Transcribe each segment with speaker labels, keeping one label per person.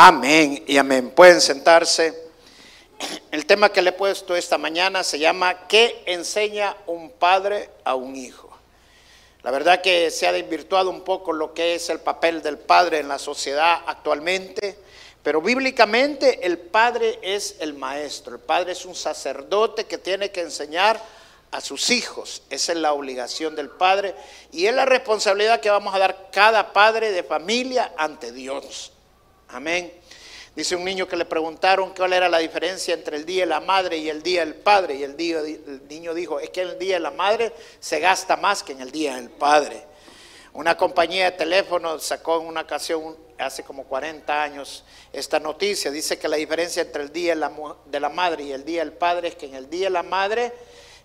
Speaker 1: Amén y amén. Pueden sentarse. El tema que le he puesto esta mañana se llama ¿Qué enseña un padre a un hijo? La verdad que se ha desvirtuado un poco lo que es el papel del padre en la sociedad actualmente, pero bíblicamente el padre es el maestro, el padre es un sacerdote que tiene que enseñar a sus hijos. Esa es la obligación del padre y es la responsabilidad que vamos a dar cada padre de familia ante Dios. Amén. Dice un niño que le preguntaron cuál era la diferencia entre el día de la madre y el día del padre. Y el, día, el niño dijo, es que el día de la madre se gasta más que en el día del padre. Una compañía de teléfono sacó en una ocasión, hace como 40 años, esta noticia. Dice que la diferencia entre el día de la madre y el día del padre es que en el día de la madre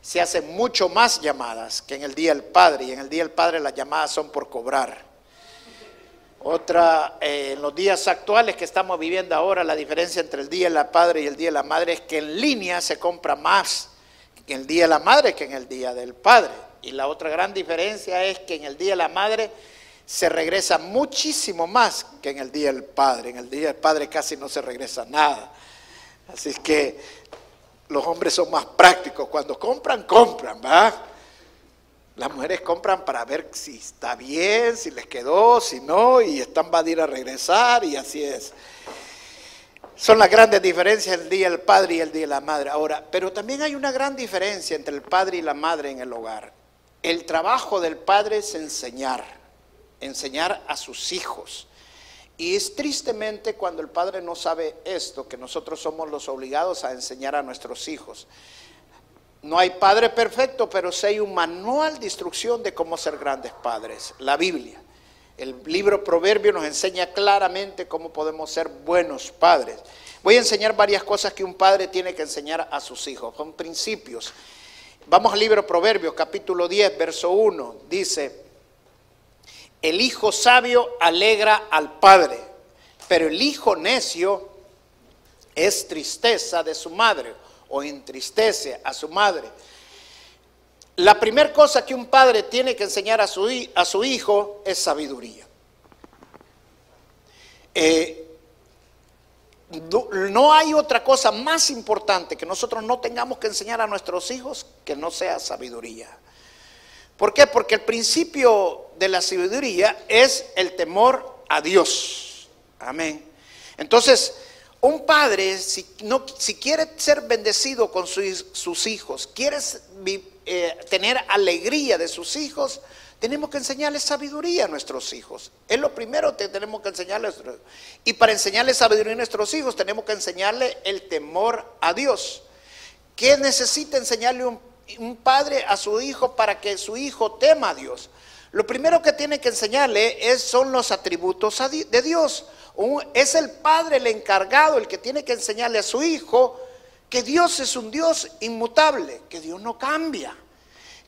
Speaker 1: se hacen mucho más llamadas que en el día del padre. Y en el día del padre las llamadas son por cobrar. Otra, eh, en los días actuales que estamos viviendo ahora, la diferencia entre el Día de la Padre y el Día de la Madre es que en línea se compra más en el Día de la Madre que en el Día del Padre. Y la otra gran diferencia es que en el Día de la Madre se regresa muchísimo más que en el Día del Padre. En el Día del Padre casi no se regresa nada. Así que los hombres son más prácticos. Cuando compran, compran, ¿verdad? Las mujeres compran para ver si está bien, si les quedó, si no, y están va a ir a regresar, y así es. Son las grandes diferencias el día del padre y el día de la madre. Ahora, pero también hay una gran diferencia entre el padre y la madre en el hogar. El trabajo del padre es enseñar, enseñar a sus hijos. Y es tristemente cuando el padre no sabe esto, que nosotros somos los obligados a enseñar a nuestros hijos. No hay padre perfecto, pero sí hay un manual de instrucción de cómo ser grandes padres, la Biblia. El libro Proverbio nos enseña claramente cómo podemos ser buenos padres. Voy a enseñar varias cosas que un padre tiene que enseñar a sus hijos, son principios. Vamos al libro Proverbio, capítulo 10, verso 1. Dice, el hijo sabio alegra al padre, pero el hijo necio es tristeza de su madre o entristece a su madre. La primera cosa que un padre tiene que enseñar a su, a su hijo es sabiduría. Eh, no hay otra cosa más importante que nosotros no tengamos que enseñar a nuestros hijos que no sea sabiduría. ¿Por qué? Porque el principio de la sabiduría es el temor a Dios. Amén. Entonces, un padre, si, no, si quiere ser bendecido con sus hijos, quiere eh, tener alegría de sus hijos, tenemos que enseñarles sabiduría a nuestros hijos. Es lo primero que tenemos que enseñarles. Y para enseñarles sabiduría a nuestros hijos, tenemos que enseñarle el temor a Dios. ¿Qué necesita enseñarle un, un padre a su hijo para que su hijo tema a Dios? Lo primero que tiene que enseñarle es, son los atributos de Dios es el padre el encargado, el que tiene que enseñarle a su hijo que Dios es un Dios inmutable, que Dios no cambia,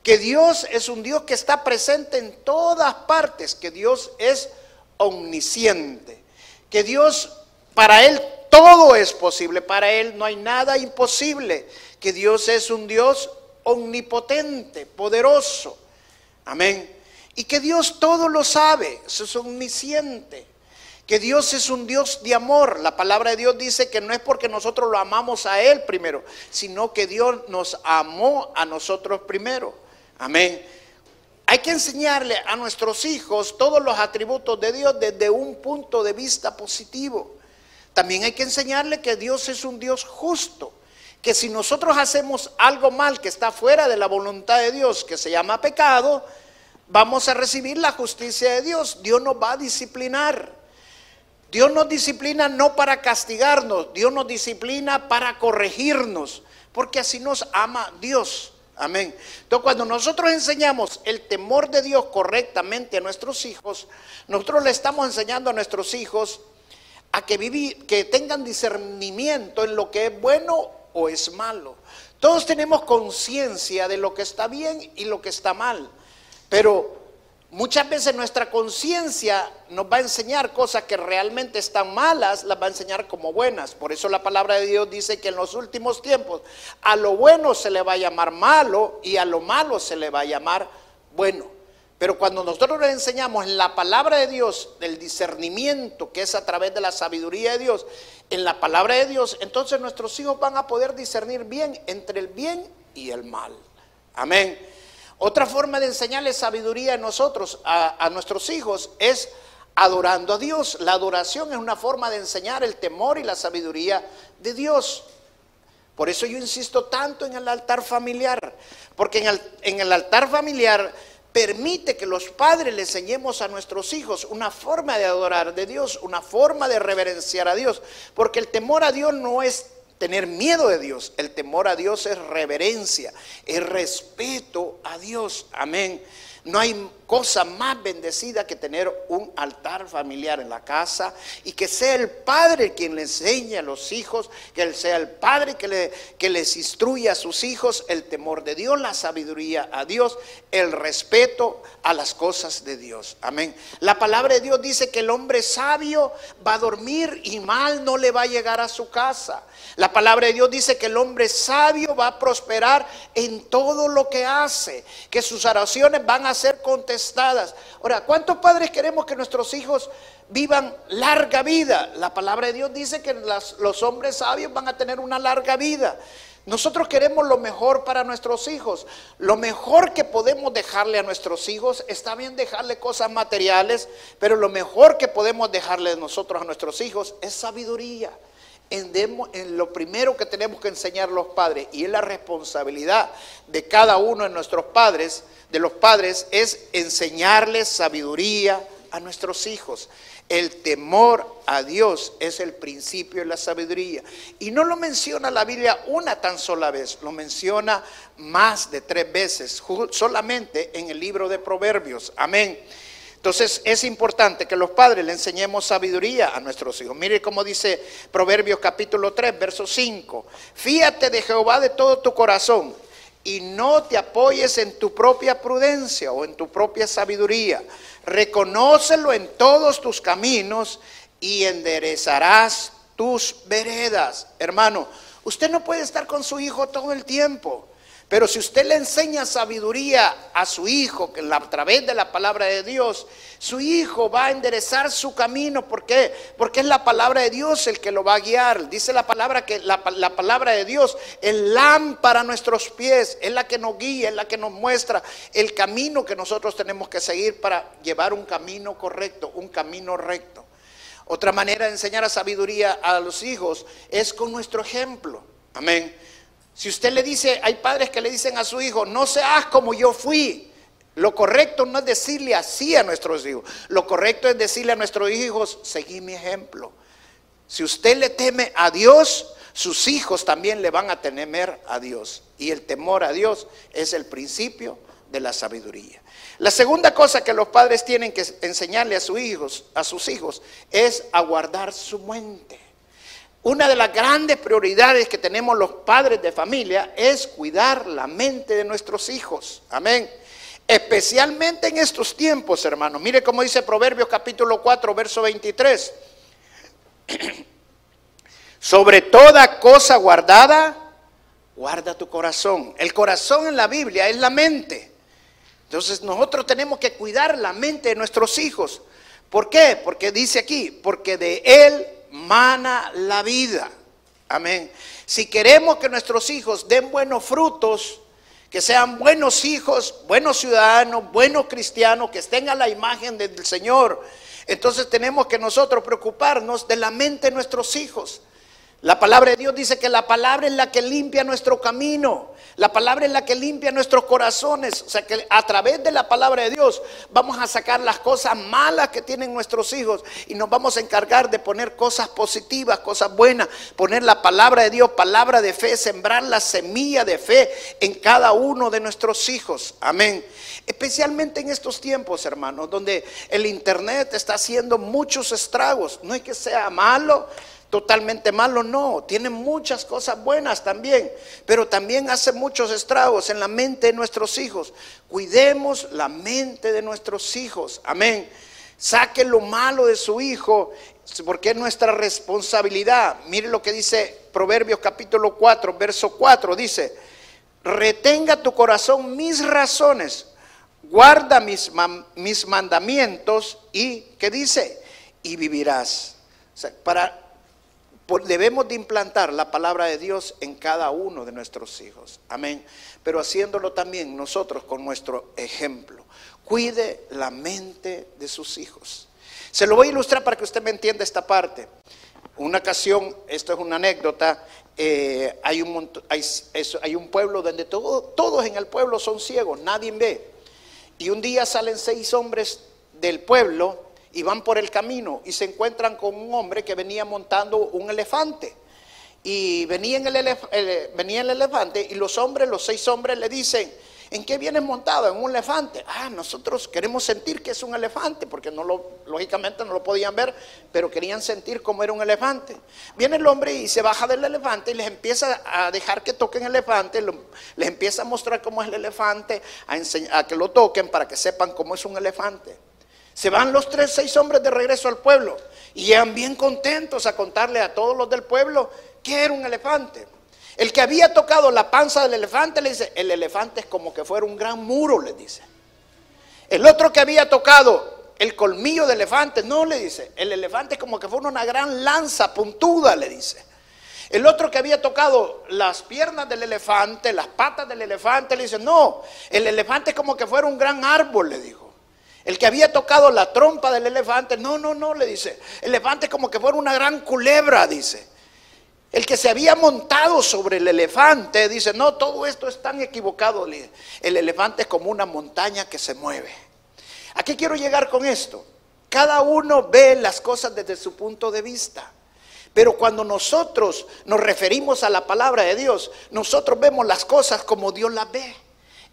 Speaker 1: que Dios es un Dios que está presente en todas partes, que Dios es omnisciente, que Dios, para Él todo es posible, para Él no hay nada imposible, que Dios es un Dios omnipotente, poderoso. Amén. Y que Dios todo lo sabe, es omnisciente que Dios es un Dios de amor. La palabra de Dios dice que no es porque nosotros lo amamos a Él primero, sino que Dios nos amó a nosotros primero. Amén. Hay que enseñarle a nuestros hijos todos los atributos de Dios desde un punto de vista positivo. También hay que enseñarle que Dios es un Dios justo, que si nosotros hacemos algo mal que está fuera de la voluntad de Dios, que se llama pecado, vamos a recibir la justicia de Dios. Dios nos va a disciplinar. Dios nos disciplina no para castigarnos, Dios nos disciplina para corregirnos, porque así nos ama Dios. Amén. Entonces, cuando nosotros enseñamos el temor de Dios correctamente a nuestros hijos, nosotros le estamos enseñando a nuestros hijos a que, vivir, que tengan discernimiento en lo que es bueno o es malo. Todos tenemos conciencia de lo que está bien y lo que está mal, pero muchas veces nuestra conciencia nos va a enseñar cosas que realmente están malas, las va a enseñar como buenas. Por eso la palabra de Dios dice que en los últimos tiempos a lo bueno se le va a llamar malo y a lo malo se le va a llamar bueno. Pero cuando nosotros le enseñamos en la palabra de Dios, del discernimiento que es a través de la sabiduría de Dios, en la palabra de Dios, entonces nuestros hijos van a poder discernir bien entre el bien y el mal. Amén. Otra forma de enseñarle sabiduría a nosotros, a, nuestros hijos, es adorando a Dios. La adoración es una forma de enseñar el temor y la sabiduría de Dios. Por eso yo insisto tanto en el altar familiar, porque en el, en el altar familiar permite que los padres le enseñemos a nuestros hijos una forma de adorar de Dios, una forma de reverenciar a Dios, porque el temor a Dios no es tener miedo de Dios, el temor a Dios es reverencia, es respeto a Dios, amén. No hay cosa más bendecida que tener un altar familiar en la casa y que sea el padre quien le enseñe a los hijos, que sea el padre que, le, que les instruya a sus hijos el temor de Dios, la sabiduría a Dios, el respeto a las cosas de Dios. Amén. La palabra de Dios dice que el hombre sabio va a dormir y mal no le va a llegar a su casa. La palabra de Dios dice que el hombre sabio va a prosperar en todo lo que hace, que sus oraciones van a ser contestadas. Ahora, ¿cuántos padres queremos que nuestros hijos vivan larga vida? La palabra de Dios dice que los hombres sabios van a tener una larga vida. Nosotros queremos lo mejor para nuestros hijos. Lo mejor que podemos dejarle a nuestros hijos, está bien dejarle cosas materiales, pero lo mejor que podemos dejarle nosotros a nuestros hijos es sabiduría en, lo primero que tenemos que enseñar los padres, y es la responsabilidad de cada uno de nuestros padres, de los padres, es enseñarles sabiduría a nuestros hijos. El temor a Dios es el principio de la sabiduría. Y no lo menciona la Biblia una tan sola vez, lo menciona más de tres veces, solamente en el libro de Proverbios. Amén. Entonces es importante que los padres le enseñemos sabiduría a nuestros hijos. Mire cómo dice Proverbios capítulo 3, verso 5. Fíate de Jehová de todo tu corazón y no te apoyes en tu propia prudencia o en tu propia sabiduría. Reconócelo en todos tus caminos y enderezarás tus veredas. Hermano, usted no puede estar con su hijo todo el tiempo. Pero si usted le enseña sabiduría a su hijo que a través de la palabra de Dios, su hijo va a enderezar su camino. ¿Por qué? Porque es la palabra de Dios el que lo va a guiar. Dice la palabra que la, la palabra de Dios es lámpara a nuestros pies, es la que nos guía, es la que nos muestra el camino que nosotros tenemos que seguir para llevar un camino correcto, un camino recto. Otra manera de enseñar a sabiduría a los hijos es con nuestro ejemplo. Amén. Si usted le dice, hay padres que le dicen a su hijo, no seas como yo fui. Lo correcto no es decirle así a nuestros hijos. Lo correcto es decirle a nuestros hijos, seguí mi ejemplo. Si usted le teme a Dios, sus hijos también le van a temer a Dios. Y el temor a Dios es el principio de la sabiduría. La segunda cosa que los padres tienen que enseñarle a sus hijos, a sus hijos, es a guardar su mente. Una de las grandes prioridades que tenemos los padres de familia es cuidar la mente de nuestros hijos. Amén. Especialmente en estos tiempos, hermanos. Mire cómo dice Proverbios capítulo 4, verso 23. Sobre toda cosa guardada, guarda tu corazón. El corazón en la Biblia es la mente. Entonces nosotros tenemos que cuidar la mente de nuestros hijos. ¿Por qué? Porque dice aquí, porque de él mana la vida. Amén. Si queremos que nuestros hijos den buenos frutos, que sean buenos hijos, buenos ciudadanos, buenos cristianos, que estén a la imagen del Señor. Entonces tenemos que nosotros preocuparnos de la mente de nuestros hijos. La palabra de Dios dice que la palabra es la que limpia nuestro camino. La palabra es la que limpia nuestros corazones. O sea que a través de la palabra de Dios vamos a sacar las cosas malas que tienen nuestros hijos y nos vamos a encargar de poner cosas positivas, cosas buenas, poner la palabra de Dios, palabra de fe, sembrar la semilla de fe en cada uno de nuestros hijos. Amén. Especialmente en estos tiempos, hermanos, donde el Internet está haciendo muchos estragos. No es que sea malo totalmente malo, no, tiene muchas cosas buenas también, pero también hace muchos estragos en la mente de nuestros hijos. Cuidemos la mente de nuestros hijos, amén. Saque lo malo de su hijo, porque es nuestra responsabilidad. Mire lo que dice Proverbios capítulo 4, verso 4, dice, retenga tu corazón mis razones, guarda mis, mis mandamientos y, ¿qué dice? Y vivirás. O sea, para debemos de implantar la palabra de Dios en cada uno de nuestros hijos. Amén. Pero haciéndolo también nosotros con nuestro ejemplo. Cuide la mente de sus hijos. Se lo voy a ilustrar para que usted me entienda esta parte. Una ocasión, esto es una anécdota, eh, hay, un, hay, un pueblo donde todos en el pueblo son ciegos, nadie ve. Y un día salen seis hombres del pueblo y van por el camino y se encuentran con un hombre que venía montando un elefante. Y venía, en el, venía el elefante y los hombres, los seis hombres le dicen, ¿en qué vienes montado? En un elefante. Ah, nosotros queremos sentir que es un elefante, porque no lo, lógicamente no lo podían ver, pero querían sentir cómo era un elefante. Viene el hombre y se baja del elefante y les empieza a dejar que toquen el elefante, les empieza a mostrar cómo es el elefante, a, a que lo toquen para que sepan cómo es un elefante. Se van los tres, seis hombres de regreso al pueblo y llegan bien contentos a contarle a todos los del pueblo que era un elefante. El que había tocado la panza del elefante le dice, el elefante es como que fuera un gran muro, le dice. El otro que había tocado el colmillo del elefante, no le dice, el elefante es como que fuera una gran lanza puntuda, le dice. El otro que había tocado las piernas del elefante, las patas del elefante, le dice, no, el elefante es como que fuera un gran árbol, le dijo. El que había tocado la trompa del elefante, no, no, no, le dice. El elefante como que fuera una gran culebra, dice. El que se había montado sobre el elefante, dice, no, todo esto es tan equivocado. El elefante es como una montaña que se mueve. ¿A qué quiero llegar con esto? Cada uno ve las cosas desde su punto de vista. Pero cuando nosotros nos referimos a la palabra de Dios, nosotros vemos las cosas como Dios las ve.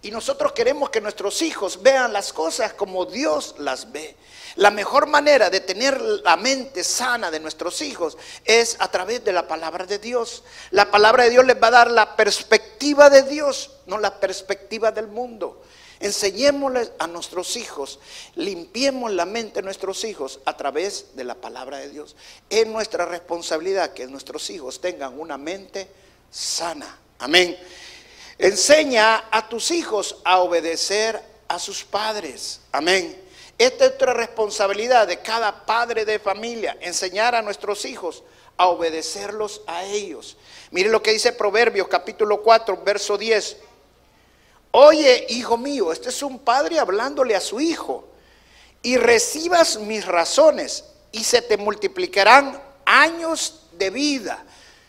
Speaker 1: Y nosotros queremos que nuestros hijos vean las cosas como Dios las ve. La mejor manera de tener la mente sana de nuestros hijos es a través de la palabra de Dios. La palabra de Dios les va a dar la perspectiva de Dios, no la perspectiva del mundo. Enseñémosles a nuestros hijos, limpiemos la mente de nuestros hijos a través de la palabra de Dios. Es nuestra responsabilidad que nuestros hijos tengan una mente sana. Amén. Enseña a tus hijos a obedecer a sus padres. Amén. Esta es otra responsabilidad de cada padre de familia, enseñar a nuestros hijos a obedecerlos a ellos. Mire lo que dice Proverbios capítulo 4, verso 10. Oye, hijo mío, este es un padre hablándole a su hijo, y recibas mis razones, y se te multiplicarán años de vida.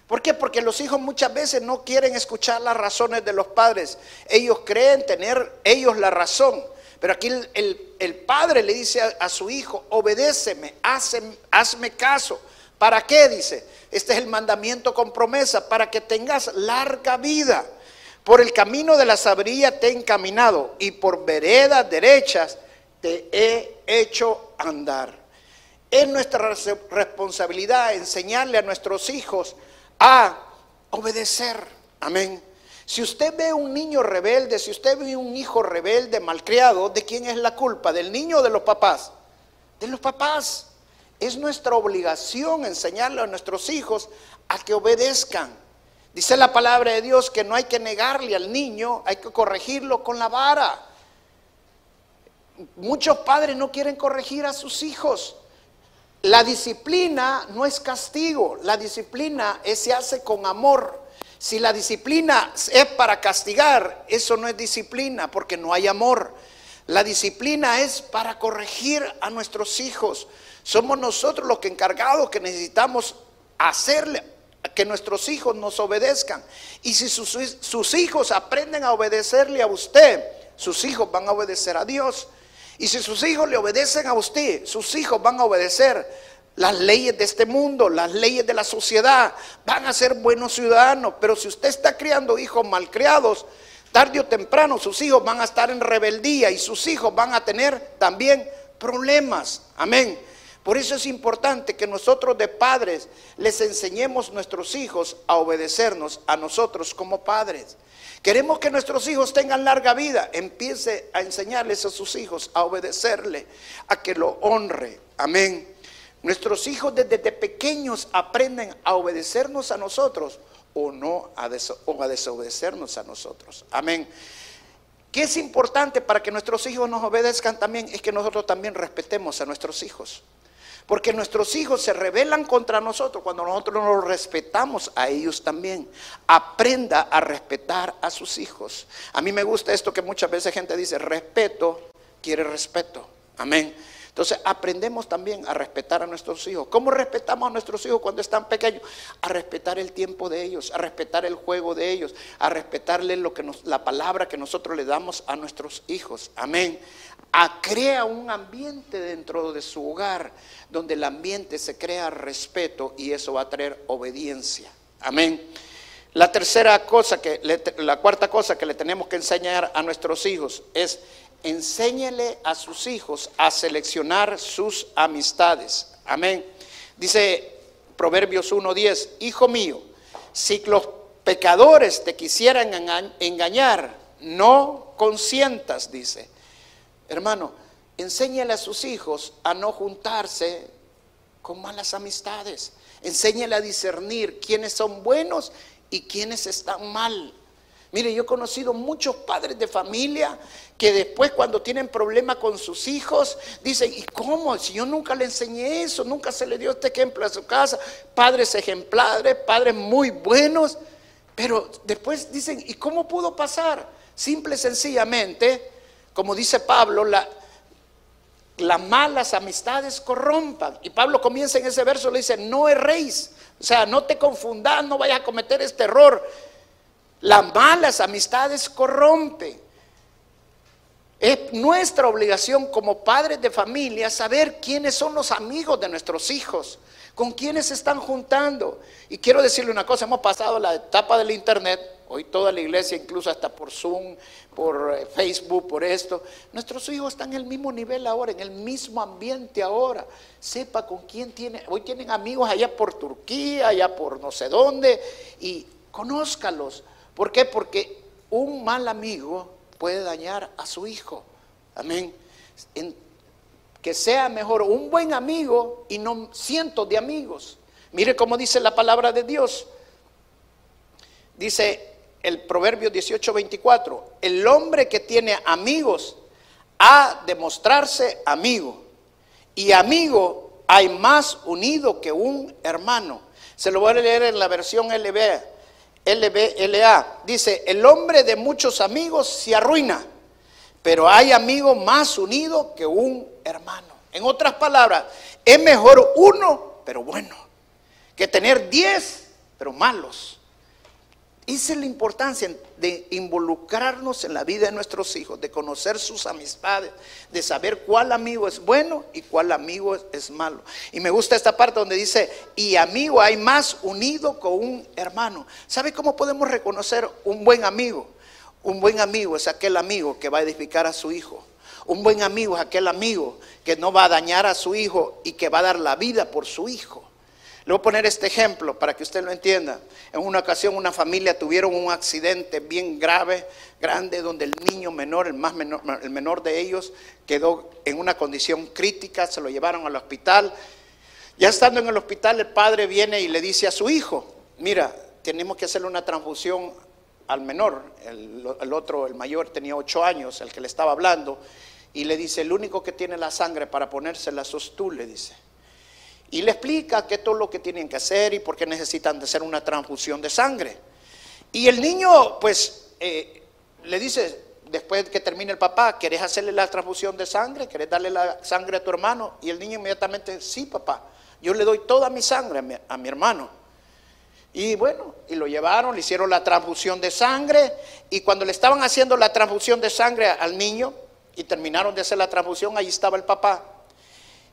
Speaker 1: ¿Por qué? Porque los hijos muchas veces no quieren escuchar las razones de los padres. Ellos creen tener ellos la razón. Pero aquí el, padre le dice a, su hijo, obedéceme, hazme caso. ¿Para qué? Dice, este es el mandamiento con promesa, para que tengas larga vida. Por el camino de la sabiduría te he encaminado y por veredas derechas te he hecho andar. Es nuestra responsabilidad enseñarle a nuestros hijos a obedecer. Amén. Si usted ve un niño rebelde, si usted ve un hijo rebelde, malcriado, ¿de quién es la culpa? ¿Del niño o de los papás? De los papás. Es nuestra obligación enseñarle a nuestros hijos a que obedezcan. Dice la palabra de Dios que no hay que negarle al niño, hay que corregirlo con la vara. Muchos padres no quieren corregir a sus hijos. La disciplina no es castigo, la disciplina se hace con amor. Si la disciplina es para castigar, eso no es disciplina porque no hay amor. La disciplina es para corregir a nuestros hijos. Somos nosotros los que encargados que necesitamos hacerle que nuestros hijos nos obedezcan. Y si sus, sus, hijos aprenden a obedecerle a usted, sus hijos van a obedecer a Dios. Y si sus hijos le obedecen a usted, sus hijos van a obedecer las leyes de este mundo, las leyes de la sociedad, van a ser buenos ciudadanos. Pero si usted está criando hijos malcriados, tarde o temprano sus hijos van a estar en rebeldía y sus hijos van a tener también problemas. Amén. Por eso es importante que nosotros de padres les enseñemos a nuestros hijos a obedecernos a nosotros como padres. Queremos que nuestros hijos tengan larga vida. Empiece a enseñarles a sus hijos a obedecerle, a que lo honre. Amén. Nuestros hijos desde pequeños aprenden a obedecernos a nosotros o no a, o a desobedecernos a nosotros. Amén. ¿Qué es importante para que nuestros hijos nos obedezcan también? Es que nosotros también respetemos a nuestros hijos. Porque nuestros hijos se rebelan contra nosotros cuando nosotros nos respetamos a ellos también. Aprenda a respetar a sus hijos. A mí me gusta esto que muchas veces gente dice, respeto quiere respeto. Amén. Entonces aprendemos también a respetar a nuestros hijos. ¿Cómo respetamos a nuestros hijos cuando están pequeños? A respetar el tiempo de ellos, a respetar el juego de ellos, a respetarle lo que la palabra que nosotros le damos a nuestros hijos. Amén. A crea un ambiente dentro de su hogar donde el ambiente se crea respeto y eso va a traer obediencia. Amén. La tercera cosa que, la cuarta cosa que le tenemos que enseñar a nuestros hijos es enséñele a sus hijos a seleccionar sus amistades. Amén. Dice Proverbios 1.10, hijo mío, si los pecadores te quisieran engañar, no consientas, dice. Hermano, enséñale a sus hijos a no juntarse con malas amistades. Enséñale a discernir quiénes son buenos y quiénes están mal. Mire, yo he conocido muchos padres de familia que después cuando tienen problemas con sus hijos, dicen, ¿y cómo? Si yo nunca le enseñé eso, nunca se le dio este ejemplo a su casa. Padres ejemplares, padres muy buenos, pero después dicen, ¿y cómo pudo pasar? Simple y sencillamente, como dice Pablo, la, las malas amistades corrompan. Y Pablo comienza en ese verso, le dice, no erréis. O sea, no te confundas, no vayas a cometer este error. Las malas amistades corrompen. Es nuestra obligación como padres de familia saber quiénes son los amigos de nuestros hijos, con quiénes se están juntando. Y quiero decirle una cosa, hemos pasado la etapa del Internet, hoy toda la iglesia, incluso hasta por Zoom, por eh, Facebook, por esto. Nuestros hijos están en el mismo nivel ahora, en el mismo ambiente ahora. Sepa con quién tiene, hoy tienen amigos allá por Turquía, allá por no sé dónde, y conózcalos ¿Por qué? Porque un mal amigo puede dañar a su hijo. Amén. que sea mejor un buen amigo y no cientos de amigos. Mire cómo dice la palabra de Dios. Dice el Proverbio 18:24, el hombre que tiene amigos ha de mostrarse amigo. Y amigo hay más unido que un hermano. Se lo voy a leer en la versión LB. LBLA. Dice, el hombre de muchos amigos se arruina, pero hay amigos más unidos que un hermano. En otras palabras, es mejor uno, pero bueno, que tener diez, pero malos. Esa es la importancia de involucrarnos en la vida de nuestros hijos, de conocer sus amistades, de saber cuál amigo es bueno y cuál amigo es, malo. Y me gusta esta parte donde dice, y amigo hay más unido con un hermano. ¿Sabe cómo podemos reconocer un buen amigo? Un buen amigo es aquel amigo que va a edificar a su hijo. Un buen amigo es aquel amigo que no va a dañar a su hijo y que va a dar la vida por su hijo. Le voy a poner este ejemplo para que usted lo entienda. En una ocasión una familia tuvieron un accidente bien grave, grande, donde el niño menor, el más menor, el menor de ellos, quedó en una condición crítica, se lo llevaron al hospital. Ya estando en el hospital, el padre viene y le dice a su hijo, mira, tenemos que hacerle una transfusión al menor, el, el otro, el mayor, tenía ocho años, el que le estaba hablando, y le dice, el único que tiene la sangre para ponérsela sos tú, le dice. Y le explica qué todo lo que tienen que hacer y por qué necesitan de hacer una transfusión de sangre. Y el niño, pues, eh, le dice, después que termine el papá, ¿querés hacerle la transfusión de sangre? ¿Querés darle la sangre a tu hermano? Y el niño inmediatamente, sí, papá, yo le doy toda mi sangre a mi, a mi hermano. Y bueno, y lo llevaron, le hicieron la transfusión de sangre, y cuando le estaban haciendo la transfusión de sangre al niño, y terminaron de hacer la transfusión, ahí estaba el papá.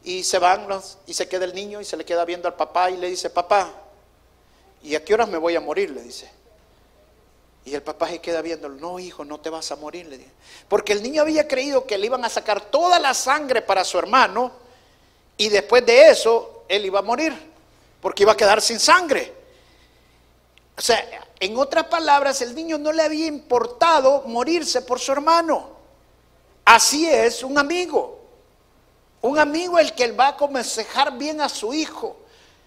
Speaker 1: Y se van los, y se queda el niño y se le queda viendo al papá y le dice, papá, ¿y a qué horas me voy a morir? Le dice. Y el papá se queda viendo, no hijo, no te vas a morir, le dice. Porque el niño había creído que le iban a sacar toda la sangre para su hermano y después de eso él iba a morir, porque iba a quedar sin sangre. O sea, en otras palabras, el niño no le había importado morirse por su hermano. Así es un amigo. Un amigo el que va a aconsejar bien a su hijo.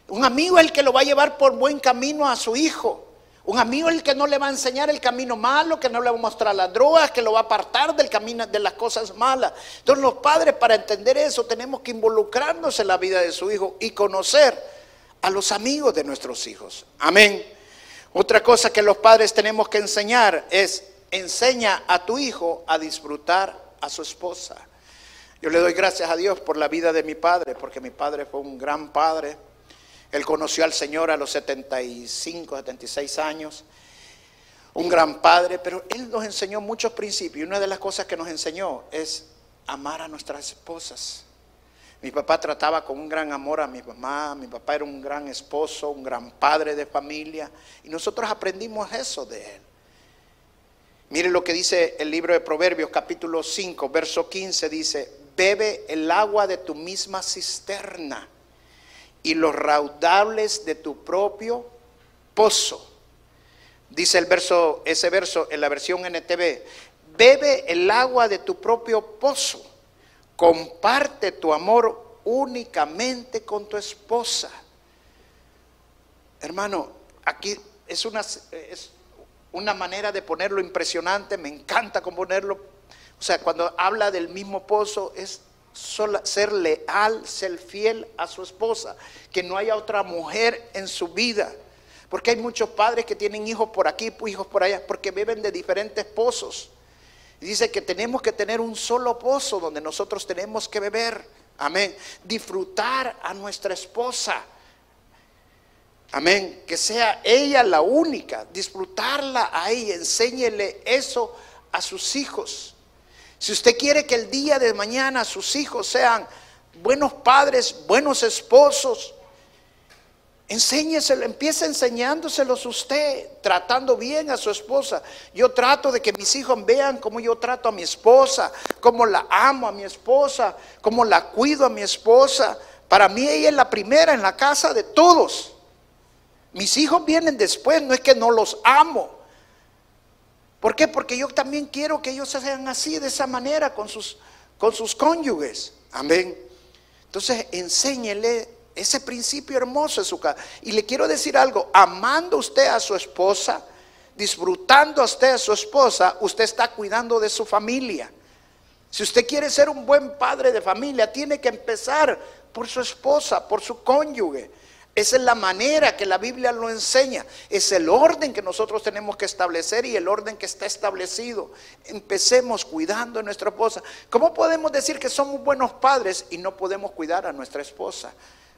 Speaker 1: Un amigo el que lo va a llevar por buen camino a su hijo. Un amigo el que no le va a enseñar el camino malo, que no le va a mostrar las drogas, que lo va a apartar del camino de las cosas malas. Entonces los padres para entender eso tenemos que involucrarnos en la vida de su hijo y conocer a los amigos de nuestros hijos. Amén. Otra cosa que los padres tenemos que enseñar es enseña a tu hijo a disfrutar a su esposa. Yo le doy gracias a Dios por la vida de mi padre, porque mi padre fue un gran padre. Él conoció al Señor a los 75, 76 años. Un gran padre, pero Él nos enseñó muchos principios. Y una de las cosas que nos enseñó es amar a nuestras esposas. Mi papá trataba con un gran amor a mi mamá, mi papá era un gran esposo, un gran padre de familia, y nosotros aprendimos eso de él. Mire lo que dice el libro de Proverbios capítulo 5, verso 15, dice, bebe el agua de tu misma cisterna y los raudables de tu propio pozo. Dice el verso, ese verso en la versión NTV, bebe el agua de tu propio pozo, comparte tu amor únicamente con tu esposa. Hermano, aquí es una, es una manera de ponerlo impresionante, me encanta componerlo o sea, cuando habla del mismo pozo es ser leal, ser fiel a su esposa, que no haya otra mujer en su vida. Porque hay muchos padres que tienen hijos por aquí, hijos por allá, porque beben de diferentes pozos. Y dice que tenemos que tener un solo pozo donde nosotros tenemos que beber. Amén. Disfrutar a nuestra esposa. Amén. Que sea ella la única. Disfrutarla a ella. Enséñele eso a sus hijos. Si usted quiere que el día de mañana sus hijos sean buenos padres, buenos esposos, enséñeselo, empiece enseñándoselos usted, tratando bien a su esposa. Yo trato de que mis hijos vean cómo yo trato a mi esposa, cómo la amo a mi esposa, cómo la cuido a mi esposa. Para mí ella es la primera en la casa de todos. Mis hijos vienen después, no es que no los amo, ¿Por qué? Porque yo también quiero que ellos sean así, de esa manera, con sus, con sus cónyuges. Amén. Entonces, enséñele ese principio hermoso en su casa. Y le quiero decir algo, amando usted a su esposa, disfrutando a usted a su esposa, usted está cuidando de su familia. Si usted quiere ser un buen padre de familia, tiene que empezar por su esposa, por su cónyuge. Esa es la manera que la Biblia lo enseña. Es el orden que nosotros tenemos que establecer y el orden que está establecido. Empecemos cuidando a nuestra esposa. ¿Cómo podemos decir que somos buenos padres y no podemos cuidar a nuestra esposa?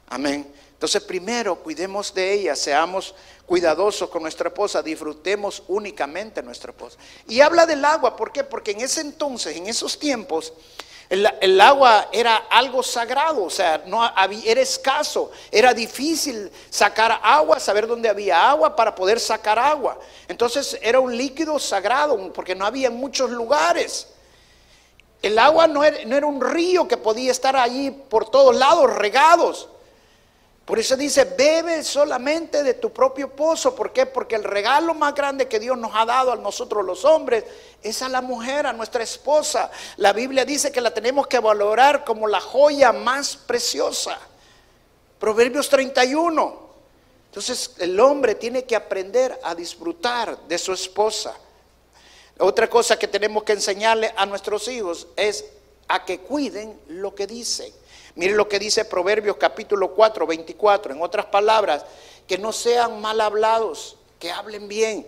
Speaker 1: Amén. Entonces primero cuidemos de ella, seamos cuidadosos con nuestra esposa, disfrutemos únicamente nuestra esposa. Y habla del agua, ¿por qué? Porque en ese entonces, en esos tiempos, el, agua era algo sagrado, o sea, no había, era escaso, era difícil sacar agua, saber dónde había agua para poder sacar agua. Entonces era un líquido sagrado porque no había muchos lugares. El agua no era, no era un río que podía estar allí por todos lados regados. Por eso dice, bebe solamente de tu propio pozo. ¿Por qué? Porque el regalo más grande que Dios nos ha dado a nosotros los hombres es a la mujer, a nuestra esposa. La Biblia dice que la tenemos que valorar como la joya más preciosa. Proverbios 31. Entonces el hombre tiene que aprender a disfrutar de su esposa. Otra cosa que tenemos que enseñarle a nuestros hijos es a que cuiden lo que dicen. Miren lo que dice Proverbios capítulo 4, 24. En otras palabras, que no sean mal hablados, que hablen bien.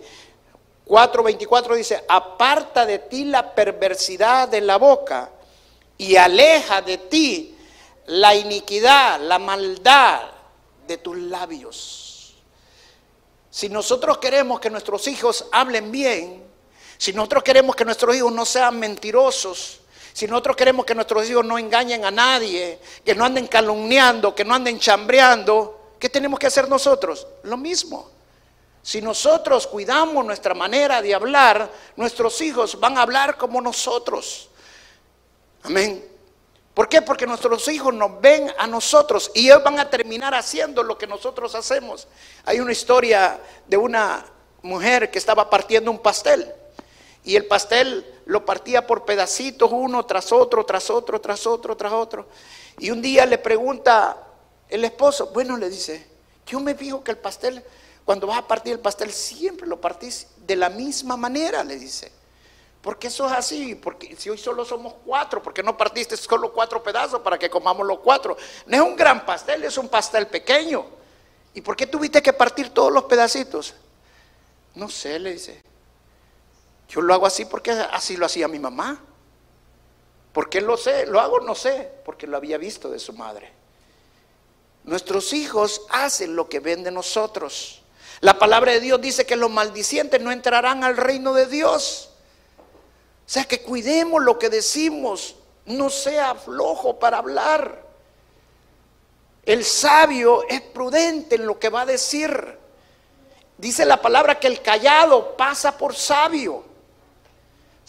Speaker 1: 4:24 dice, aparta de ti la perversidad de la boca y aleja de ti la iniquidad, la maldad de tus labios. Si nosotros queremos que nuestros hijos hablen bien, si nosotros queremos que nuestros hijos no sean mentirosos, si nosotros queremos que nuestros hijos no engañen a nadie, que no anden calumniando, que no anden chambreando, ¿qué tenemos que hacer nosotros? Lo mismo. Si nosotros cuidamos nuestra manera de hablar, nuestros hijos van a hablar como nosotros. Amén. ¿Por qué? Porque nuestros hijos nos ven a nosotros y ellos van a terminar haciendo lo que nosotros hacemos. Hay una historia de una mujer que estaba partiendo un pastel y el pastel lo partía por pedacitos uno tras otro, tras otro, tras otro, tras otro. Y un día le pregunta el esposo, bueno, le dice, yo me fijo que el pastel cuando vas a partir el pastel, siempre lo partís de la misma manera, le dice. Porque eso es así, porque si hoy solo somos cuatro, porque no partiste solo cuatro pedazos para que comamos los cuatro? No es un gran pastel, es un pastel pequeño. ¿Y por qué tuviste que partir todos los pedacitos? No sé, le dice. Yo lo hago así porque así lo hacía mi mamá. ¿Por qué lo sé? Lo hago, no sé, porque lo había visto de su madre. Nuestros hijos hacen lo que ven de nosotros. La palabra de Dios dice que los maldicientes no entrarán al reino de Dios. O sea que cuidemos lo que decimos, no sea flojo para hablar. El sabio es prudente en lo que va a decir. Dice la palabra que el callado pasa por sabio.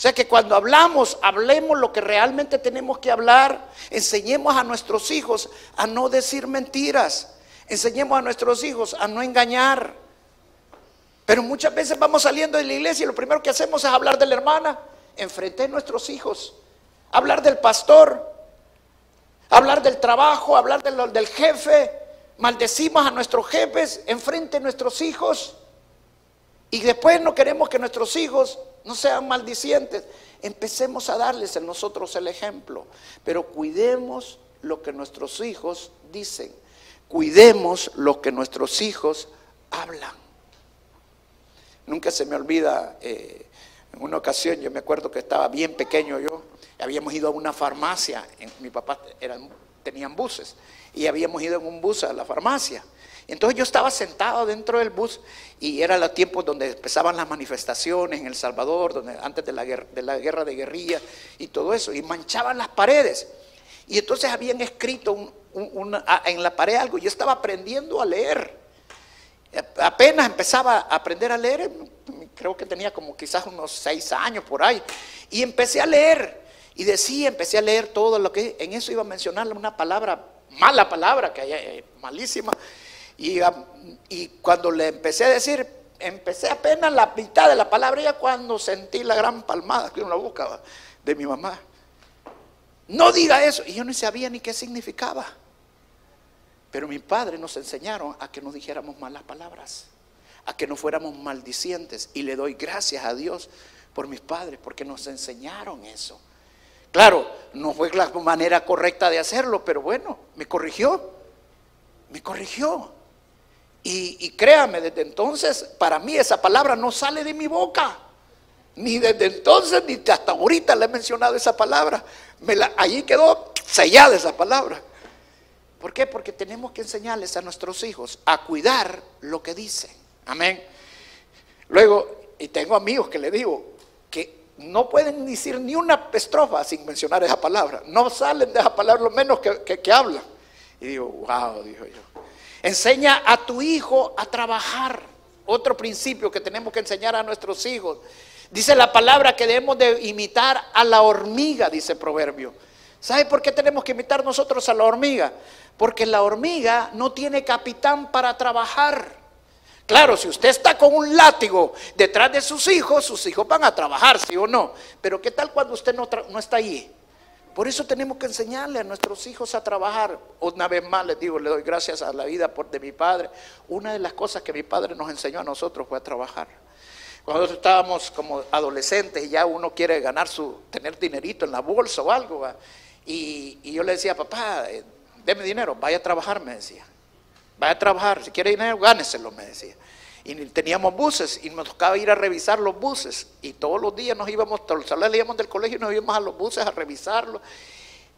Speaker 1: O sea que cuando hablamos, hablemos lo que realmente tenemos que hablar. Enseñemos a nuestros hijos a no decir mentiras. Enseñemos a nuestros hijos a no engañar. Pero muchas veces vamos saliendo de la iglesia y lo primero que hacemos es hablar de la hermana, enfrente de nuestros hijos, hablar del pastor, hablar del trabajo, hablar del jefe, maldecimos a nuestros jefes enfrente de nuestros hijos y después no queremos que nuestros hijos no sean maldicientes. Empecemos a darles en nosotros el ejemplo, pero cuidemos lo que nuestros hijos dicen, cuidemos lo que nuestros hijos hablan. Nunca se me olvida, eh, en una ocasión yo me acuerdo que estaba bien pequeño yo, habíamos ido a una farmacia, mi papá eran, tenían buses, y habíamos ido en un bus a la farmacia. Entonces yo estaba sentado dentro del bus y era los tiempos donde empezaban las manifestaciones en El Salvador, donde, antes de la, guerra, de guerrilla y todo eso, y manchaban las paredes. Y entonces habían escrito en la pared algo, yo estaba aprendiendo a leer. Apenas empezaba a aprender a leer, creo que tenía como quizás unos seis años por ahí, y empecé a leer, y decía, empecé a leer todo lo que, en eso iba a mencionarle una palabra, mala palabra, que eh, malísima, y, cuando le empecé a decir, empecé apenas la mitad de la palabra, ya cuando sentí la gran palmada que uno buscaba de mi mamá. No diga eso, y yo no sabía ni qué significaba. Pero mi padre nos enseñaron a que no dijéramos malas palabras, a que no fuéramos maldicientes. Y le doy gracias a Dios por mis padres, porque nos enseñaron eso. Claro, no fue la manera correcta de hacerlo, pero bueno, me corrigió, me corrigió. Y, créame, desde entonces, para mí esa palabra no sale de mi boca. Ni desde entonces, ni hasta ahorita le he mencionado esa palabra. Allí quedó sellada esa palabra. ¿Por qué? Porque tenemos que enseñarles a nuestros hijos a cuidar lo que dicen. Amén. Luego, y tengo amigos que le digo que no pueden decir ni una estrofa sin mencionar esa palabra. No salen de esa palabra lo menos que, hablan. Y digo, wow, dijo yo. Enseña a tu hijo a trabajar. Otro principio que tenemos que enseñar a nuestros hijos. Dice la palabra que debemos de imitar a la hormiga, dice el proverbio. ¿Sabe por qué tenemos que imitar nosotros a la hormiga? Porque la hormiga no tiene capitán para trabajar. Claro, si usted está con un látigo detrás de sus hijos, sus hijos van a trabajar, sí o no. Pero ¿qué tal cuando usted no, no está allí? Por eso tenemos que enseñarle a nuestros hijos a trabajar. Una vez más les digo, le doy gracias a la vida por, de mi padre. Una de las cosas que mi padre nos enseñó a nosotros fue a trabajar. Cuando nosotros estábamos como adolescentes y ya uno quiere ganar su, tener dinerito en la bolsa o algo, y, yo le decía, papá, eh, deme dinero, vaya a trabajar, me decía. Vaya a trabajar, si quiere dinero, gáneselo, me decía. Y teníamos buses y nos tocaba ir a revisar los buses. Y todos los días nos íbamos, todos los salíamos del colegio y nos íbamos a los buses a revisarlos.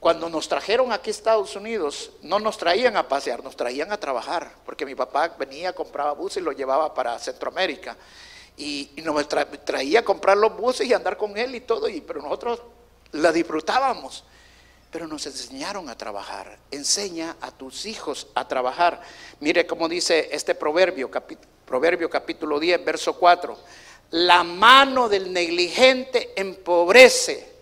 Speaker 1: Cuando nos trajeron aquí a Estados Unidos, no nos traían a pasear, nos traían a trabajar, porque mi papá venía, compraba buses y los llevaba para Centroamérica. Y, nos traía a comprar los buses y andar con él y todo, y, pero nosotros la disfrutábamos. Pero nos enseñaron a trabajar. Enseña a tus hijos a trabajar. Mire cómo dice este proverbio, proverbio capítulo 10, verso 4. La mano del negligente empobrece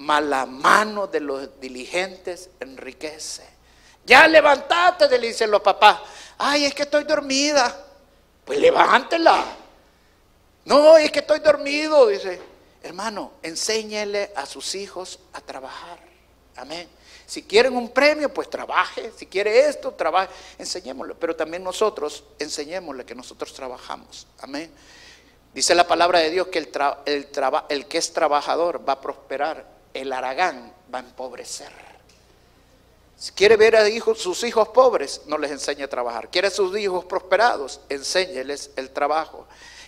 Speaker 1: mas la mano de los diligentes enriquece. Ya levántate, le dicen los papás. Ay, es que estoy dormida. Pues levántela. No, es que estoy dormido, dice. Hermano, enséñele a sus hijos a trabajar. Amén. Si quieren un premio, pues trabaje. Si quiere esto, trabaje. Enseñémosle. Pero también nosotros, enseñémosle que nosotros trabajamos. Amén. Dice la palabra de Dios que el, que es trabajador va a prosperar el aragán va a empobrecer. Si quiere ver a sus hijos pobres, no les enseñe a trabajar. Quiere a sus hijos prosperados, enséñeles el trabajo.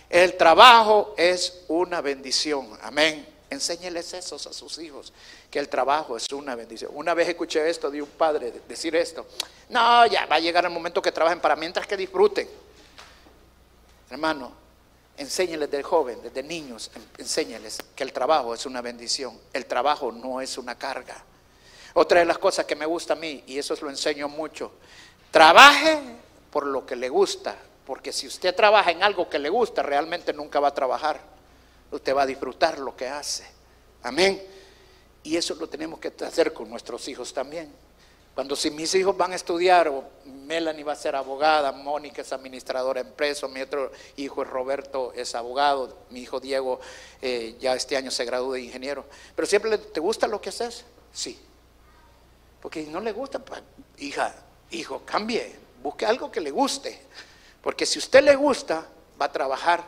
Speaker 1: El trabajo es una bendición. Amén. Enséñeles eso a sus hijos, que el trabajo es una bendición. Una vez escuché esto de un padre decir esto. No, ya va a llegar el momento que trabajen para mientras que disfruten. Hermano, Enséñeles desde joven, desde niños, enséñeles que el trabajo es una bendición, el trabajo no es una carga. Otra de las cosas que me gusta a mí, y eso lo enseño mucho, trabaje por lo que le gusta, porque si usted trabaja en algo que le gusta, realmente nunca va a trabajar, usted va a disfrutar lo que hace. Amén. Y eso lo tenemos que hacer con nuestros hijos también. Cuando si mis hijos van a estudiar, o Melanie va a ser abogada, Mónica es administradora de empresa, mi otro hijo Roberto, es abogado, mi hijo Diego eh, ya este año se graduó de ingeniero. Pero siempre te gusta lo que haces, sí. Porque si no le gusta, pues, hija, hijo, cambie, busque algo que le guste. Porque si usted le gusta, va a trabajar,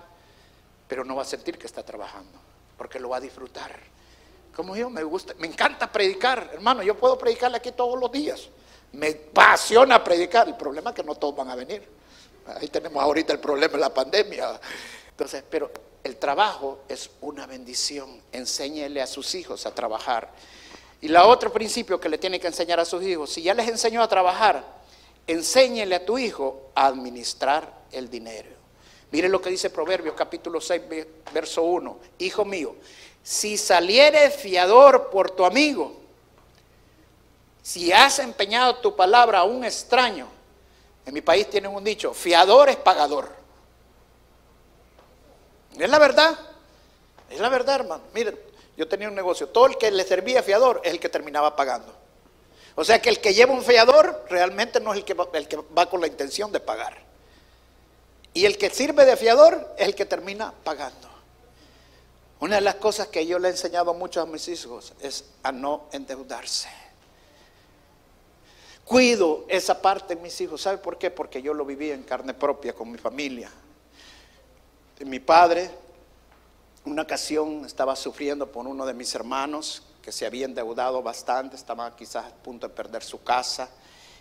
Speaker 1: pero no va a sentir que está trabajando, porque lo va a disfrutar. Como yo, me gusta, me encanta predicar, hermano, yo puedo predicarle aquí todos los días. Me apasiona predicar, el problema es que no todos van a venir. Ahí tenemos ahorita el problema de la pandemia. Entonces, pero el trabajo es una bendición. Enséñele a sus hijos a trabajar. Y la otro principio que le tiene que enseñar a sus hijos, si ya les enseñó a trabajar, enséñele a tu hijo a administrar el dinero. Mire lo que dice Proverbios capítulo 6, verso 1. Hijo mío, si saliere fiador por tu amigo, si has empeñado tu palabra a un extraño, en mi país tienen un dicho, fiador es pagador. Es la verdad, es la verdad, hermano. Miren, yo tenía un negocio, todo el que le servía fiador es el que terminaba pagando. O sea que el que lleva un fiador realmente no es el que, va, el que va con la intención de pagar. Y el que sirve de fiador es el que termina pagando. Una de las cosas que yo le he enseñado mucho a mis hijos es a no endeudarse. Cuido esa parte de mis hijos. ¿Sabe por qué? Porque yo lo viví en carne propia con mi familia. Mi padre, una ocasión estaba sufriendo por uno de mis hermanos que se había endeudado bastante, estaba quizás a punto de perder su casa.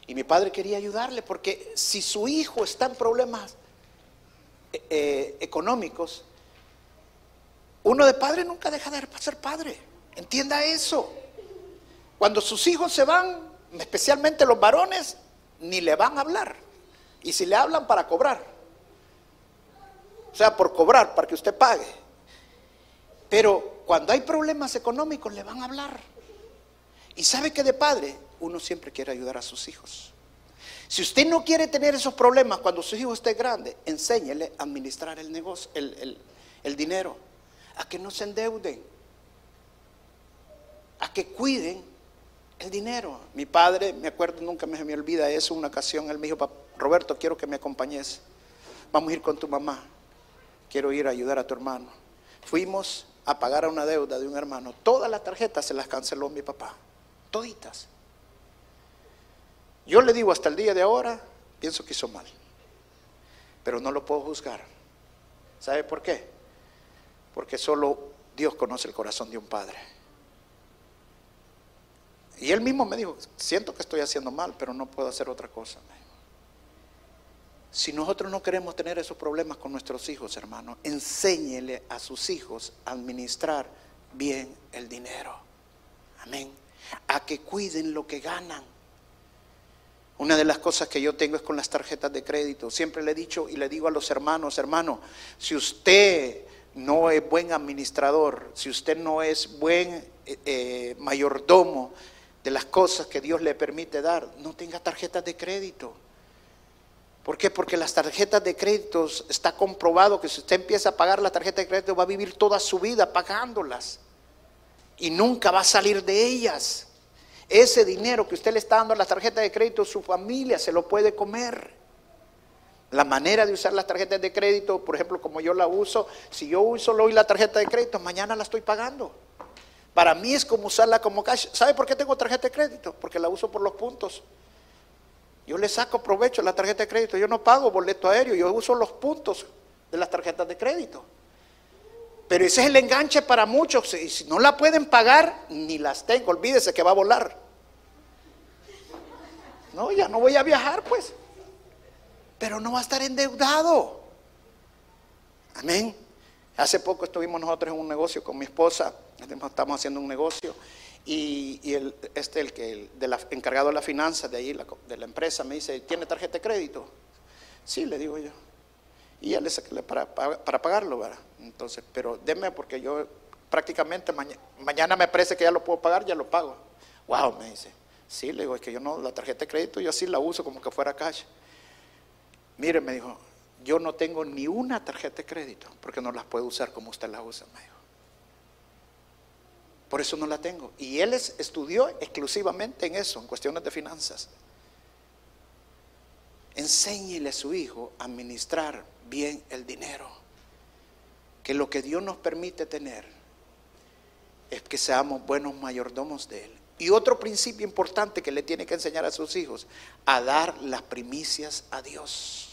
Speaker 1: Y mi padre quería ayudarle porque si su hijo está en problemas eh, eh, económicos, uno de padre nunca deja de ser padre. Entienda eso. Cuando sus hijos se van, especialmente los varones, ni le van a hablar. Y si le hablan para cobrar. O sea, por cobrar, para que usted pague. Pero cuando hay problemas económicos, le van a hablar. Y sabe que de padre, uno siempre quiere ayudar a sus hijos. Si usted no quiere tener esos problemas cuando su hijo esté grande, enséñele a administrar el negocio, el, dinero a que no se endeuden, a que cuiden el dinero. Mi padre, me acuerdo, nunca me, me olvida eso, una ocasión él me dijo, Roberto, quiero que me acompañes, vamos a ir con tu mamá, quiero ir a ayudar a tu hermano. Fuimos a pagar una deuda de un hermano, todas las tarjetas se las canceló mi papá, toditas. Yo le digo hasta el día de ahora, pienso que hizo mal, pero no lo puedo juzgar. ¿Sabe por qué? porque solo Dios conoce el corazón de un padre. Y él mismo me dijo, siento que estoy haciendo mal, pero no puedo hacer otra cosa. Si nosotros no queremos tener esos problemas con nuestros hijos, hermano, enséñele a sus hijos a administrar bien el dinero. Amén. A que cuiden lo que ganan. Una de las cosas que yo tengo es con las tarjetas de crédito. Siempre le he dicho y le digo a los hermanos, hermano, si usted no es buen administrador, si usted no es buen eh, eh, mayordomo de las cosas que Dios le permite dar, no tenga tarjetas de crédito. ¿Por qué? Porque las tarjetas de crédito está comprobado que si usted empieza a pagar la tarjeta de crédito va a vivir toda su vida pagándolas y nunca va a salir de ellas. Ese dinero que usted le está dando a la tarjeta de crédito, su familia se lo puede comer. La manera de usar las tarjetas de crédito, por ejemplo, como yo la uso, si yo uso hoy la tarjeta de crédito, mañana la estoy pagando. Para mí es como usarla como cash. ¿Sabe por qué tengo tarjeta de crédito? Porque la uso por los puntos. Yo le saco provecho a la tarjeta de crédito. Yo no pago boleto aéreo, yo uso los puntos de las tarjetas de crédito. Pero ese es el enganche para muchos. Y si no la pueden pagar, ni las tengo. Olvídese que va a volar. No, ya no voy a viajar, pues. Pero no va a estar endeudado. Amén. Hace poco estuvimos nosotros en un negocio con mi esposa. Estamos haciendo un negocio y, el, este, el que de la, encargado de la finanza de ahí, de la empresa, me dice, ¿tiene tarjeta de crédito? Sí, le digo yo. Y ya le saqué para, para, pagarlo, ¿verdad? Entonces, pero deme porque yo prácticamente mañana me parece que ya lo puedo pagar, ya lo pago. Wow, me dice. Sí, le digo, es que yo no, la tarjeta de crédito yo sí la uso como que fuera cash. Mire, me dijo, yo no tengo ni una tarjeta de crédito porque no las puedo usar como usted las usa, me dijo. Por eso no la tengo. Y él estudió exclusivamente en eso, en cuestiones de finanzas. Enséñele a su hijo a administrar bien el dinero. Que lo que Dios nos permite tener es que seamos buenos mayordomos de Él. Y otro principio importante que le tiene que enseñar a sus hijos, a dar las primicias a Dios.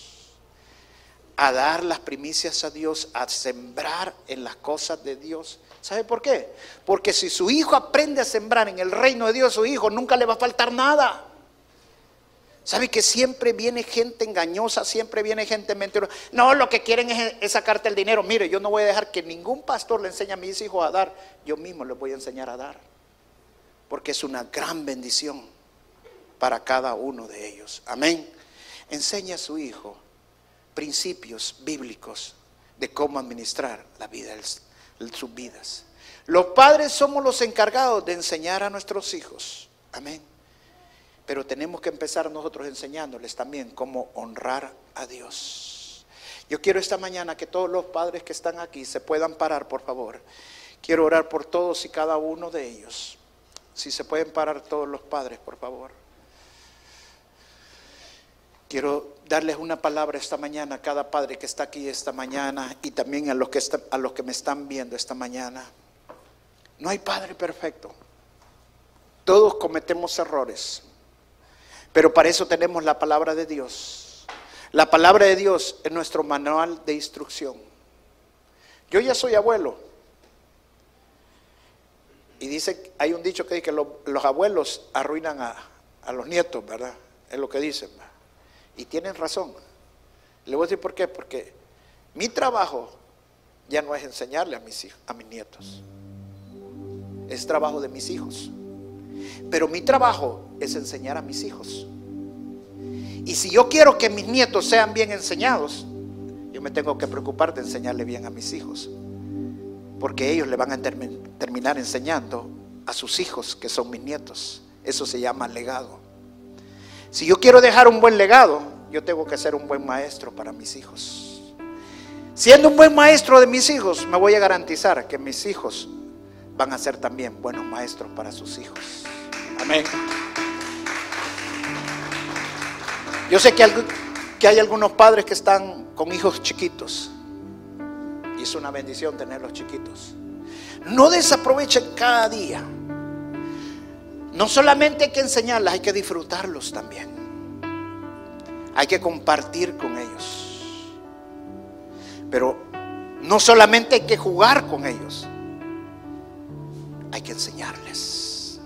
Speaker 1: A dar las primicias a Dios, a sembrar en las cosas de Dios ¿Sabe por qué? Porque si su hijo aprende a sembrar en el reino de Dios, su hijo nunca le va a faltar nada. ¿Sabe que siempre viene gente engañosa, siempre viene gente mentirosa? No, lo que quieren es, sacarte el dinero. Mire, yo no voy a dejar que ningún pastor le enseñe a mis hijos a dar. Yo mismo les voy a enseñar a dar. Porque es una gran bendición para cada uno de ellos. Amén. Enseña a su hijo principios bíblicos de cómo administrar la vida sus vidas. Los padres somos los encargados de enseñar a nuestros hijos. Amén. Pero tenemos que empezar nosotros enseñándoles también cómo honrar a Dios. Yo quiero esta mañana que todos los padres que están aquí se puedan parar, por favor. Quiero orar por todos y cada uno de ellos. Si se pueden parar todos los padres, por favor. Quiero darles una palabra esta mañana a cada padre que está aquí esta mañana y también a los que, a los que me están viendo esta mañana. No hay padre perfecto. Todos cometemos errores. Pero para eso tenemos la palabra de Dios. La palabra de Dios es nuestro manual de instrucción. Yo ya soy abuelo. Y dice, hay un dicho que dice que los abuelos arruinan a, a los nietos, ¿verdad? Es lo que dicen. Y tienen razón. Le voy a decir por qué. Porque mi trabajo ya no es enseñarle a mis, hijos, a mis nietos. Es trabajo de mis hijos. Pero mi trabajo es enseñar a mis hijos. Y si yo quiero que mis nietos sean bien enseñados, yo me tengo que preocupar de enseñarle bien a mis hijos. Porque ellos le van a terminar enseñando a sus hijos, que son mis nietos. Eso se llama legado. Si yo quiero dejar un buen legado, yo tengo que ser un buen maestro para mis hijos. Siendo un buen maestro de mis hijos, me voy a garantizar que mis hijos van a ser también buenos maestros para sus hijos. Amén. Yo sé que, que hay algunos padres que están con hijos chiquitos. Y es una bendición tenerlos chiquitos. No desaprovechen cada día no solamente hay que enseñarlas, hay que disfrutarlos también. Hay que compartir con ellos. Pero no solamente hay que jugar con ellos, hay que enseñarles.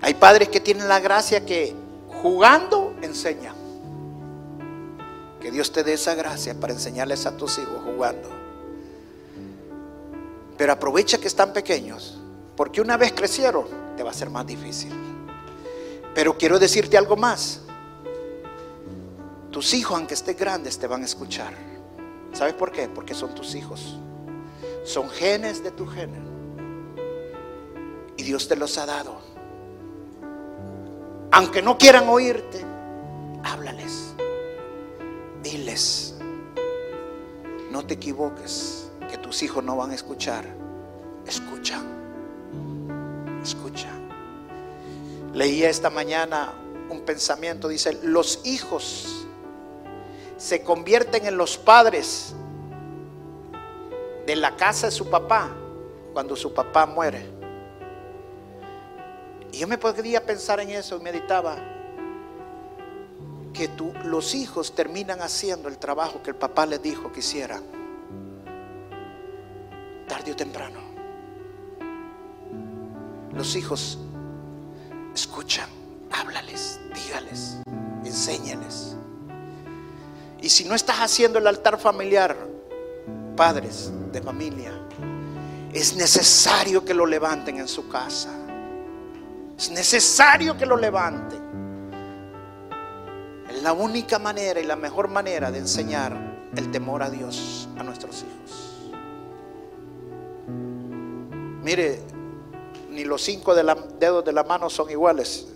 Speaker 1: Hay padres que tienen la gracia que jugando enseñan. Que Dios te dé esa gracia para enseñarles a tus hijos jugando. Pero aprovecha que están pequeños, porque una vez crecieron, te va a ser más difícil. Pero quiero decirte algo más. Tus hijos, aunque estén grandes, te van a escuchar. ¿Sabes por qué? Porque son tus hijos. Son genes de tu genes. Y Dios te los ha dado. Aunque no quieran oírte, háblales. Diles. No te equivoques, que tus hijos no van a escuchar. Escucha. Escucha. Leía esta mañana un pensamiento, dice, los hijos se convierten en los padres de la casa de su papá cuando su papá muere. Y yo me podría pensar en eso y meditaba que tú, los hijos terminan haciendo el trabajo que el papá les dijo que hicieran, tarde o temprano. Los hijos escuchan, háblales, dígales, enséñales. Y si no estás haciendo el altar familiar, padres de familia, es necesario que lo levanten en su casa. Es necesario que lo levanten. Es la única manera y la mejor manera de enseñar el temor a Dios a nuestros hijos. Mire, ni los cinco dedos de la mano son iguales.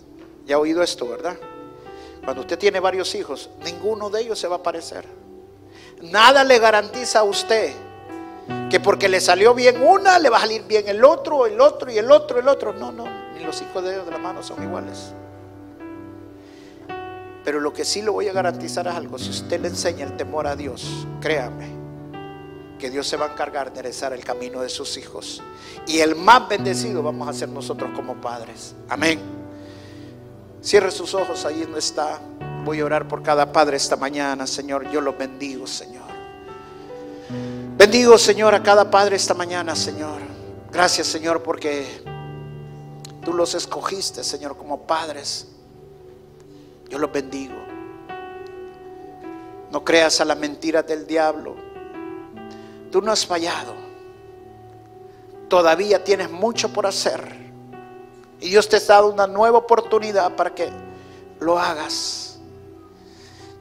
Speaker 1: Ya ha oído esto, ¿verdad? Cuando usted tiene varios hijos, ninguno de ellos se va a parecer. Nada le garantiza a usted que porque le salió bien una, le va a salir bien el otro, el otro y el otro, el otro. No, no, ni los cinco dedos de la mano son iguales. Pero lo que sí le voy a garantizar es algo. Si usted le enseña el temor a Dios, créame que Dios se va a encargar de enderezar el camino de sus hijos. Y el más bendecido vamos a ser nosotros como padres. Amén. Cierre sus ojos ahí donde está. Voy a orar por cada padre esta mañana, Señor. Yo los bendigo, Señor. Bendigo, Señor, a cada padre esta mañana, Señor. Gracias, Señor, porque tú los escogiste, Señor, como padres. Yo los bendigo. No creas a la mentira del diablo. Tú no has fallado. Todavía tienes mucho por hacer. Y Dios te ha dado una nueva oportunidad para que lo hagas.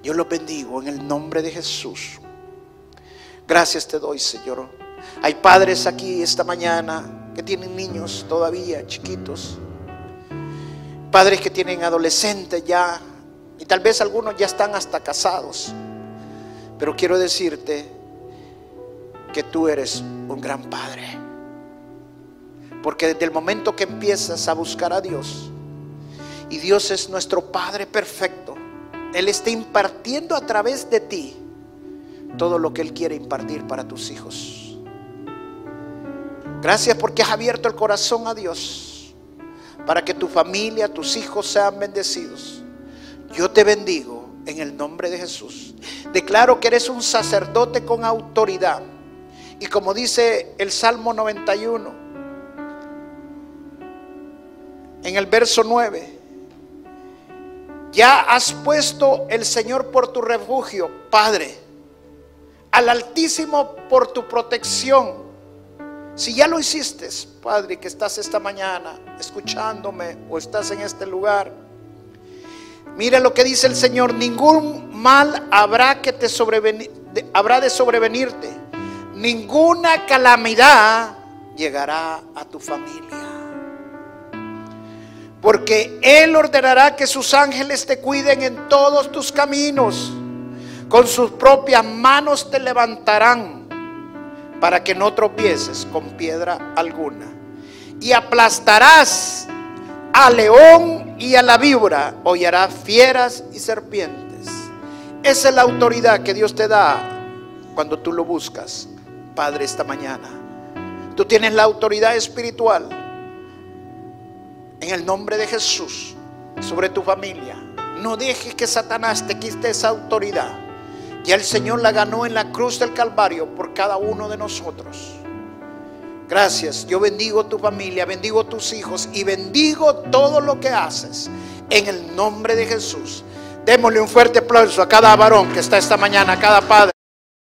Speaker 1: Yo los bendigo en el nombre de Jesús. Gracias te doy, Señor. Hay padres aquí esta mañana que tienen niños todavía chiquitos. Padres que tienen adolescentes ya. Y tal vez algunos ya están hasta casados. Pero quiero decirte que tú eres un gran padre. Porque desde el momento que empiezas a buscar a Dios, y Dios es nuestro Padre perfecto, Él está impartiendo a través de ti todo lo que Él quiere impartir para tus hijos. Gracias porque has abierto el corazón a Dios para que tu familia, tus hijos sean bendecidos. Yo te bendigo en el nombre de Jesús. Declaro que eres un sacerdote con autoridad. Y como dice el Salmo 91, en el verso 9, ya has puesto el Señor por tu refugio, Padre al Altísimo por tu protección. Si ya lo hiciste, Padre, que estás esta mañana escuchándome o estás en este lugar, mira lo que dice el Señor, ningún mal habrá que te sobrevenir, habrá de sobrevenirte, ninguna calamidad llegará a tu familia. Porque Él ordenará que sus ángeles te cuiden en todos tus caminos. Con sus propias manos te levantarán para que no tropieces con piedra alguna. Y aplastarás al león y a la víbora, hollarás fieras y serpientes. Esa es la autoridad que Dios te da cuando tú lo buscas, Padre, esta mañana. Tú tienes la autoridad espiritual en el nombre de Jesús sobre tu familia. No dejes que Satanás te quite esa autoridad. Y el Señor la ganó en la cruz del Calvario por cada uno de nosotros. Gracias. Yo bendigo tu familia, bendigo tus hijos y bendigo todo lo que haces. En el nombre de Jesús. Démosle un fuerte aplauso a cada varón que está esta mañana, a cada padre.